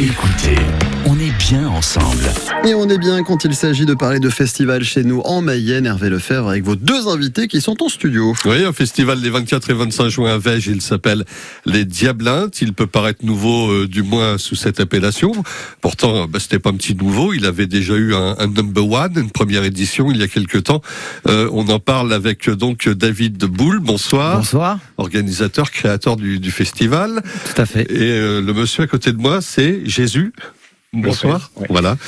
Écoutez, bien ensemble. Et on est bien quand il s'agit de parler de festival chez nous en Mayenne. Hervé Lefebvre avec vos deux invités qui sont en studio. Oui, un festival les 24 et 25 juin à Vège. Il s'appelle Les Diablintes. Il peut paraître nouveau, euh, du moins sous cette appellation. Pourtant, bah, c'était pas un petit nouveau. Il avait déjà eu un, un number one, une première édition il y a quelques temps. Euh, on en parle avec donc David Boule. Bonsoir. Bonsoir. Organisateur, créateur du, du festival. Tout à fait. Et euh, le monsieur à côté de moi, c'est Jésus. Bonsoir. Voilà,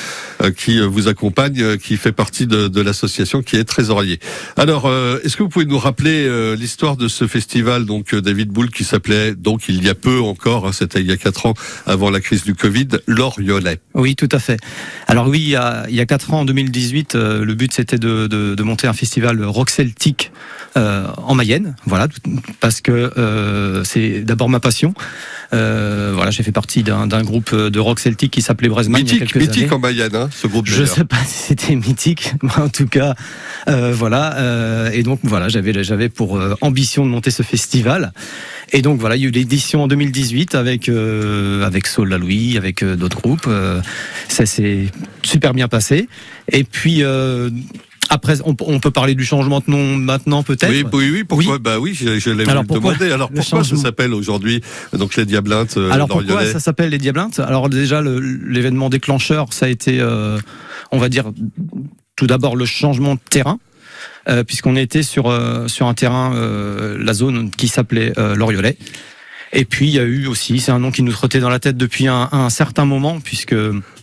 Euh, qui euh, vous accompagne, euh, qui fait partie de, de l'association, qui est trésorier. Alors, euh, est-ce que vous pouvez nous rappeler euh, l'histoire de ce festival, donc euh, David Boule, qui s'appelait donc il y a peu encore, hein, c'était il y a quatre ans, avant la crise du Covid, l'Oriolet? Oui, tout à fait. Alors oui, il y a, il y a 4 ans, en 2018, euh, le but c'était de, de, de monter un festival rock celtique euh, en Mayenne. Voilà, parce que euh, c'est d'abord ma passion. Euh, voilà, j'ai fait partie d'un groupe de rock celtique qui s'appelait Bresman il y a Mythique, quelques mythique années. en Mayenne, hein, ce groupe. Je sais pas si c'était mythique, mais en tout cas, euh, voilà. euh, et donc voilà, j'avais j'avais pour euh, ambition de monter ce festival. Et donc voilà, il y a eu l'édition en 2018 avec euh, avec Saul Louis, avec euh, d'autres groupes. Euh, ça s'est super bien passé. Et puis euh, après, on, on peut parler du changement de nom maintenant peut-être. Oui, oui, oui, pourquoi Bah oui, je, je l'ai Alors, voulu pourquoi demander. Alors pourquoi ça s'appelle aujourd'hui donc les Diablintes euh, Alors pourquoi ça s'appelle les Diablintes Alors déjà l'événement déclencheur, ça a été, euh, on va dire, tout d'abord le changement de terrain. euh, Puisqu'on était sur euh, sur un terrain, la zone qui s'appelait l'Oriolet. Et puis il y a eu aussi, c'est un nom qui nous trottait dans la tête depuis un, un certain moment, puisque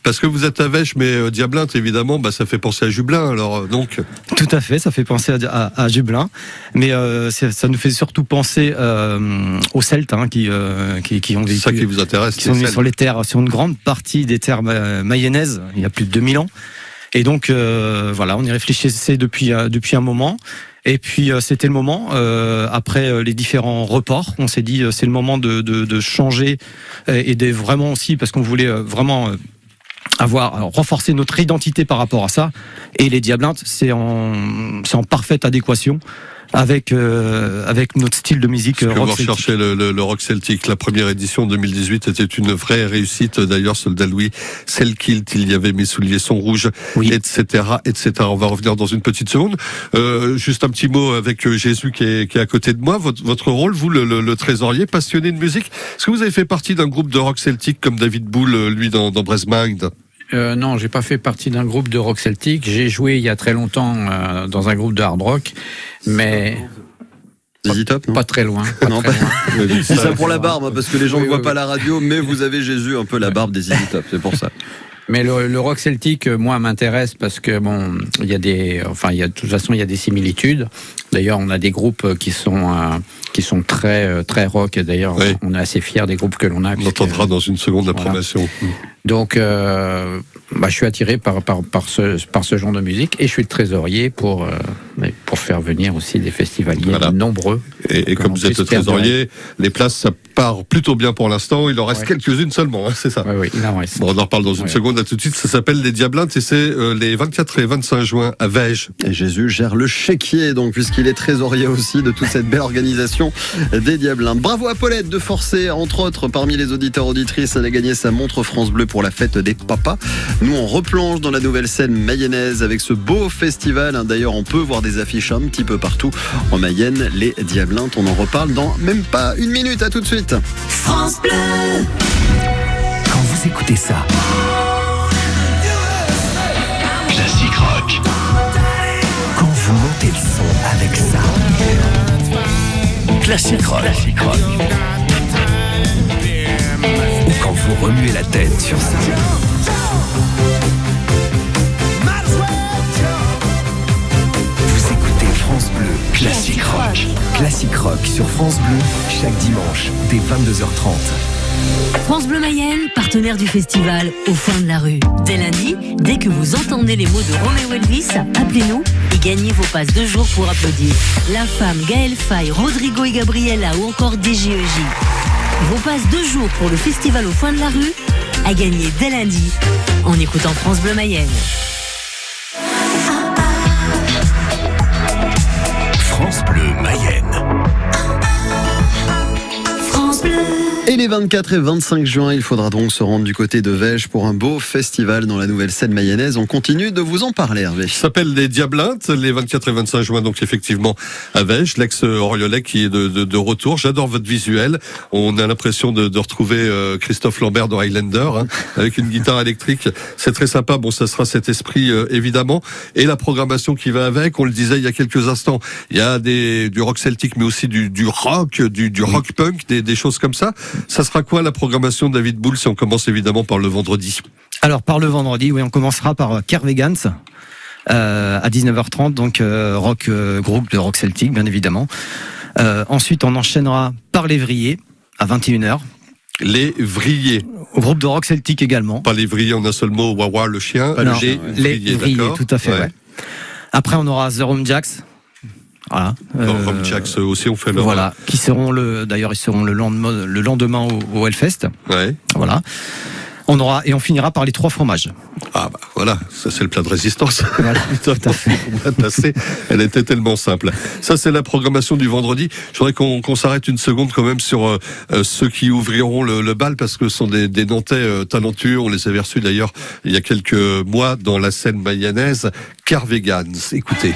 Parce que vous êtes à Vèche, mais euh, Diablinte, évidemment, bah, ça fait penser à Jublin. Alors, euh, donc, tout à fait, ça fait penser à, à, à Jublin, mais euh, ça nous fait surtout penser euh, aux Celtes hein, qui, qui qui ont vécu ça qui vous intéresse. qui sont venus sur les terres, sur une grande partie des terres ma- mayennaises, il y a plus de 2000 ans. Et donc, voilà, on y réfléchissait depuis, depuis un moment. Et puis, c'était le moment, euh, après les différents reports, on s'est dit, c'est le moment de, de, de changer et de vraiment aussi, parce qu'on voulait vraiment avoir, alors, renforcer notre identité par rapport à ça. Et les Diablintes, c'est en, c'est en parfaite adéquation avec, euh, avec notre style de musique Parce euh, que rock vous celtique. recherchez le, le- le rock celtique. La première édition 2018 était une vraie réussite. D'ailleurs, Soldat Louis, Selkilt, il y avait Mes souliers sont rouges, Oui. etc., etc. On va revenir dans une petite seconde. Euh, juste un petit mot avec euh, Jésus qui est, qui est à côté de moi. Votre, votre rôle, vous, le, le- le trésorier, passionné de musique. Est-ce que vous avez fait partie d'un groupe de rock celtique comme David Boule, euh, lui, dans, dans Euh, non, j'ai pas fait partie d'un groupe de rock celtique. J'ai joué il y a très longtemps euh, dans un groupe de hard rock, mais ZZ Top, pas très loin. pas Non, très pas- loin. C'est ça pour la barbe, hein, parce que les gens ne Oui, voient oui, pas oui. la radio, mais vous avez Jésus un peu la barbe des ZZ Top, c'est pour ça. Mais le, le rock celtique, euh, moi, m'intéresse parce que bon, il y a des, enfin, il y a de toute façon, il y a des similitudes. D'ailleurs, on a des groupes euh, qui sont euh, qui sont très euh, très rock. Et D'ailleurs, Oui. on est assez fiers des groupes que l'on a. On entendra dans une seconde la Voilà. promotion. Donc, euh, bah, je suis attiré par, par, par, ce, par ce genre de musique et je suis le trésorier pour, euh, pour faire venir aussi des festivaliers Voilà. nombreux. Et, et comme vous êtes trésorier, les places, ça part plutôt bien pour l'instant. Il en reste Ouais. quelques-unes seulement, hein, c'est ça Oui, oui, il en reste. Bon, on en reparle dans une Ouais. seconde. À tout de suite. Ça s'appelle les Diablintes et c'est euh, les 24 et 25 juin à Vège. Et Jésus gère le chéquier, donc, puisqu'il est trésorier aussi de toute cette belle organisation des Diablins. Bravo à Paulette de forcer, entre autres, parmi les auditeurs auditrices, elle a gagné sa montre France Bleu pour la fête des papas. Nous, on replonge dans la nouvelle scène mayonnaise avec ce beau festival. hein. D'ailleurs, on peut voir des affiches un petit peu partout en Mayenne, les Diablintes. On en reparle dans même pas une minute. À tout de suite. France Bleu. Quand vous écoutez ça. Classique rock. Quand vous montez le son avec ça. Classique rock. Classique rock. Ou quand vous remuez la tête sur ça. Vous écoutez France Bleu, Classique Classique Rock sur France Bleu, chaque dimanche, dès 22h30. France Bleu Mayenne, partenaire du festival Au fond de la rue. Dès lundi, dès que vous entendez les mots de Roméo Elvis, appelez-nous et gagnez vos passes de jour pour applaudir. La femme, Gaël Faye, Rodrigo et Gabriella ou encore DGEJ. Vos passes de jour pour le festival Au fond de la rue à gagner dès lundi en écoutant France Bleu Mayenne. Les 24 et 25 juin, il faudra donc se rendre du côté de Vège pour un beau festival dans la nouvelle scène mayonnaise. On continue de vous en parler, Hervé. Ça s'appelle les Diablintes, les 24 et 25 juin, donc effectivement à Vège, l'ex-Oriolais qui est de, de, de retour. J'adore votre visuel. On a l'impression de, de retrouver euh, Christophe Lambert dans Highlander, hein, avec une guitare électrique. C'est très sympa. Bon, ça sera cet esprit euh, évidemment. Et la programmation qui va avec, on le disait il y a quelques instants, il y a des, du rock celtique, mais aussi du, du rock, du, du rock punk, des, des choses comme ça. Ça sera quoi la programmation de David Boule si on commence évidemment par le vendredi? Alors par le vendredi, oui, on commencera par euh, Kervegans. Euh, à 19h30, donc euh, rock euh, groupe de rock celtique, bien évidemment. Ensuite, on enchaînera par l'évrier à 21h. Les Vrilliers. Au groupe de rock celtique également. Pas les Vrilliers en un seul mot, Wawa le chien. Pas le les tout à fait. Ouais. ouais. Après, on aura The Rome Jacks. Voilà. Euh, Jacks, aussi, on fait leur. Voilà, qui seront le, d'ailleurs, ils seront le lendemain, le lendemain au, au Hellfest. Ouais. Voilà. On aura et on finira par les trois fromages. Ah bah voilà, ça c'est le plat de résistance. Voilà, Putain, tout à fait. bien placé. Elle était tellement simple. Ça c'est la programmation du vendredi. Je voudrais qu'on s'arrête une seconde quand même sur euh, euh, ceux qui ouvriront le, le bal parce que ce sont des, des Nantais euh, talentueux. On les avait reçus d'ailleurs il y a quelques mois dans la scène mayonnaise. Carvegans. Écoutez.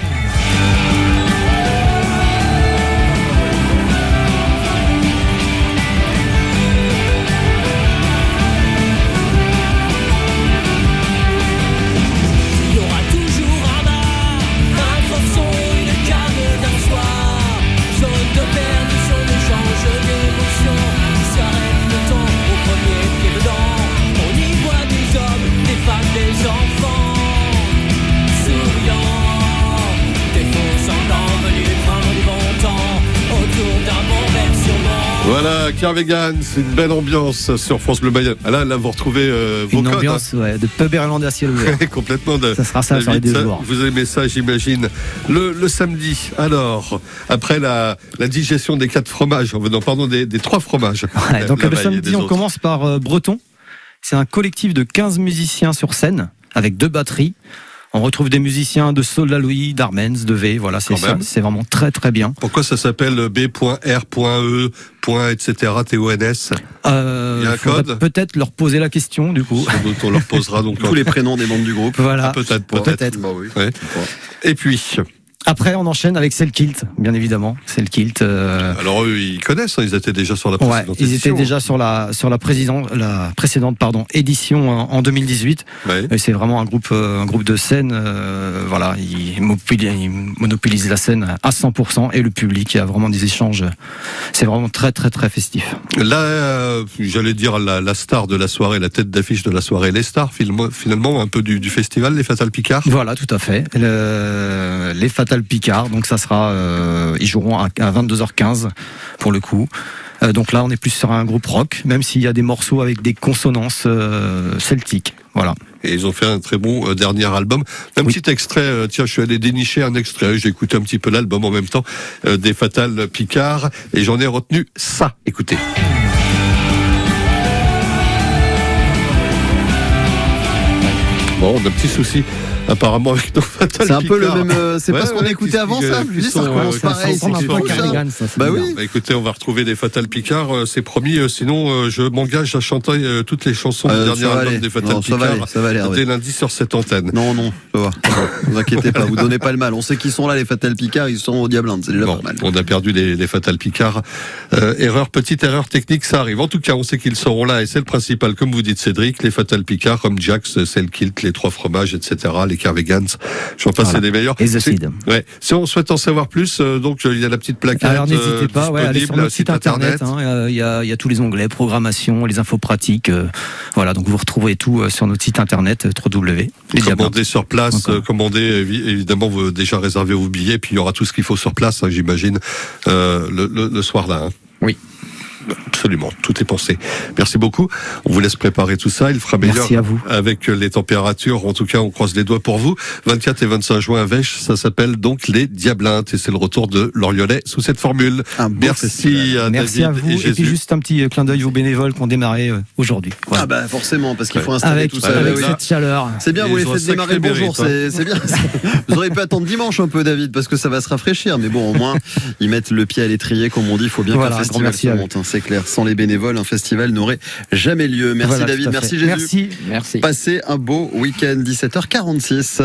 Voilà, Carvegans, c'est une belle ambiance sur France Bleu Mayenne. Ah Là, là, vous retrouvez euh, vos Une codes, ambiance ouais, de pub irlandais à ciel ouvert. hein. complètement de. Ça sera ça deux ça. Vous aimez ça, j'imagine. Le, le samedi, alors, après la, la digestion des quatre fromages, non, pardon, des, des trois fromages. Ouais, donc La le samedi, on autres. commence par euh, Breton. C'est un collectif de 15 musiciens sur scène avec deux batteries. On retrouve des musiciens de Solaloi, d'Armens, de V. Voilà, c'est même. c'est vraiment très très bien. Pourquoi ça s'appelle B.R.E. etc. TONS Euh, Il y a un faudrait code? Peut-être leur poser la question du coup. Sans doute, on leur posera donc. Tous les prénoms des membres du groupe. Voilà. Ah, peut-être, peut-être. Bah oui. Ouais. Et puis, Après, on enchaîne avec Selkilt, bien évidemment. Selkilt. Euh, alors eux, ils connaissent, hein, ils étaient déjà sur la Ouais, précédente ils étaient déjà sur la sur la précédente la précédente pardon édition en, en 2018. Ouais. Et c'est vraiment un groupe euh, un groupe de scène. euh, voilà, ils monopolisent, la scène à 100% et le public. Il y a vraiment des échanges. C'est vraiment très très très festif. Là, euh, j'allais dire la, la star de la soirée, la tête d'affiche de la soirée, les stars finalement, finalement un peu du, du festival, les Fatal Picard. Voilà, tout à fait. Le- les Fatal Picard. Donc ça sera, euh, ils joueront à, à 22h15 pour le coup. Euh, donc là, on est plus sur un groupe rock, même s'il y a des morceaux avec des consonances euh, celtiques. Voilà. Et ils ont fait un très bon euh, dernier album. Un Oui. petit extrait, euh, tiens, je suis allé dénicher un extrait, j'ai écouté un petit peu l'album en même temps, euh, des Fatal Picard, et j'en ai retenu ça. Écoutez. Bon, on a un petit souci apparemment avec nos Fatal C'est un peu le même. euh, C'est Ouais, pas ce qu'on ouais, écoutait qui- avant qui- ça. qui recommence euh, pareil. qui peu ça. C'est Bah oui. Bah, écoutez, on va retrouver des Fatal Picard, euh, c'est promis, sinon je m'engage à chanter toutes les chansons du dernier album des Fatal Picard dès lundi sur cette antenne. Non, non, ça va. Ne vous inquiétez pas, vous donnez pas le mal. On sait qu'ils sont là, les Fatal Picard, ils sont au Diablinde, c'est déjà pas mal. on a perdu les, Fatal Picard. Erreur, petite erreur technique, ça arrive. En tout cas, on sait qu'ils seront là et c'est le principal. Comme vous dites, Cédric, les Fatal Picard, comme Jax, Selkilt, les Trois Fromages, etc., les Carvegans. J'en passe, Voilà. c'est des meilleurs. Et The Seed. Ouais. Si on souhaite en savoir plus, euh, donc euh, il y a la petite plaquette. Alors euh, n'hésitez pas, ouais, allez sur notre site internet. hein, Il y, a, il y a tous les onglets, programmation, les infos pratiques. euh, voilà, donc vous retrouvez tout sur notre site internet www. Commander sur place, évi- évidemment vous déjà réservé vos billets, puis il y aura tout ce qu'il faut sur place, hein, j'imagine, le, le- le soir là. hein. Oui. Absolument, tout est pensé. Merci beaucoup. On vous laisse préparer tout ça. Il fera meilleur Merci à vous. avec les températures. En tout cas, on croise les doigts pour vous. 24 et 25 juin à Vèche, ça s'appelle donc les Diablintes et c'est le retour de l'Oriolais sous cette formule. Un Merci festival. à Merci David à vous. et Et, puis juste un petit euh, clin d'œil aux bénévoles qui ont démarré euh, aujourd'hui. Voilà. Ah bah forcément, parce qu'il faut Ouais. installer avec tout ça. avec oui. cette chaleur. C'est bien, Et vous les faites démarrer le bonjour, mérite, c'est bien. Vous auriez pu attendre dimanche un peu, David, parce que ça va se rafraîchir. Mais bon, au moins, ils mettent le pied à l'étrier, comme on dit, il faut bien Voilà, grand festival merci c'est clair. Sans les bénévoles, un festival n'aurait jamais lieu. Merci Voilà, David, merci. Jésus. Merci. Merci. Passez un beau week-end, 17h46.